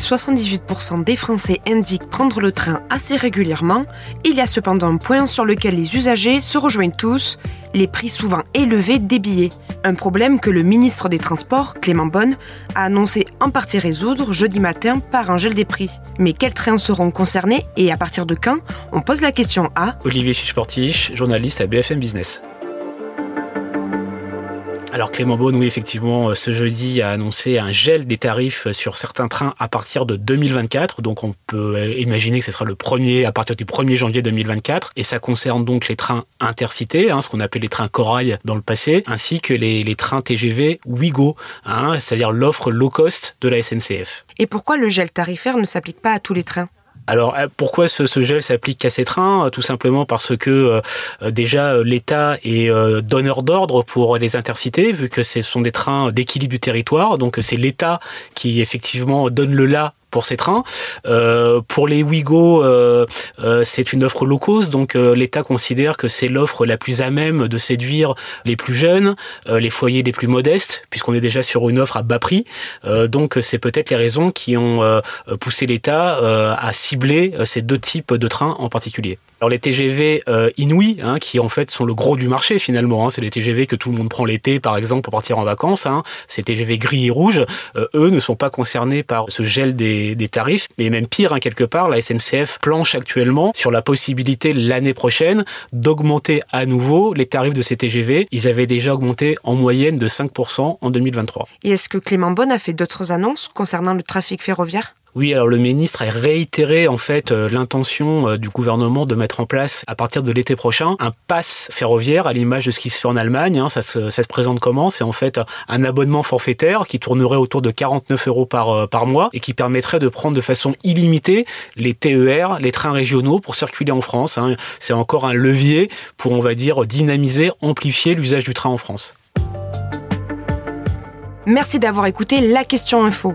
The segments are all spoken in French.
78% des Français indiquent prendre le train assez régulièrement, il y a cependant un point sur lequel les usagers se rejoignent tous, les prix souvent élevés des billets. Un problème que le ministre des Transports, Clément Bonne, a annoncé en partie résoudre jeudi matin par un gel des prix. Mais quels trains seront concernés et à partir de quand? On pose la question à Olivier Chichportiche, journaliste à BFM Business. Alors Clément Beaune, oui, effectivement, euh, ce jeudi a annoncé un gel des tarifs sur certains trains à partir de 2024. Donc on peut euh, imaginer que ce sera le premier à partir du 1er janvier 2024. Et ça concerne donc les trains intercités, hein, ce qu'on appelait les trains corail dans le passé, ainsi que les, trains TGV Ouigo, hein, c'est-à-dire l'offre low cost de la SNCF. Et pourquoi le gel tarifaire ne s'applique pas à tous les trains? Alors euh, pourquoi ce, gel s'applique qu'à ces trains? Tout simplement parce que euh, euh, déjà l'État est donneur d'ordre pour les intercités, vu que ce sont des trains d'équilibre du territoire. Donc c'est l'État qui effectivement donne le là pour ces trains. Euh, pour les Ouigo, euh, euh, c'est une offre low cost, donc l'État considère que c'est l'offre la plus à même de séduire les plus jeunes, les foyers les plus modestes, puisqu'on est déjà sur une offre à bas prix. donc c'est peut-être les raisons qui ont poussé l'État à cibler ces deux types de trains en particulier. Alors les TGV euh, Inouï, hein, qui en fait sont le gros du marché finalement, hein, c'est les TGV que tout le monde prend l'été par exemple pour partir en vacances, hein, ces TGV gris et rouges, eux ne sont pas concernés par ce gel des, des tarifs, mais même pire, hein, quelque part, la SNCF planche actuellement sur la possibilité l'année prochaine d'augmenter à nouveau les tarifs de ces TGV. Ils avaient déjà augmenté en moyenne de 5% en 2023. Et est-ce que Clément Bonne a fait d'autres annonces concernant le trafic ferroviaire? Oui, alors le ministre a réitéré en fait euh, l'intention euh, du gouvernement de mettre en place à partir de l'été prochain un pass ferroviaire à l'image de ce qui se fait en Allemagne. Hein. Ça, se, présente comment? C'est en fait un abonnement forfaitaire qui tournerait autour de 49 euros par, euh, par mois et qui permettrait de prendre de façon illimitée les TER, les trains régionaux pour circuler en France. Hein. C'est encore un levier pour, on va dire, dynamiser, amplifier l'usage du train en France. Merci d'avoir écouté la question info.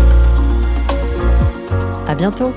À bientôt!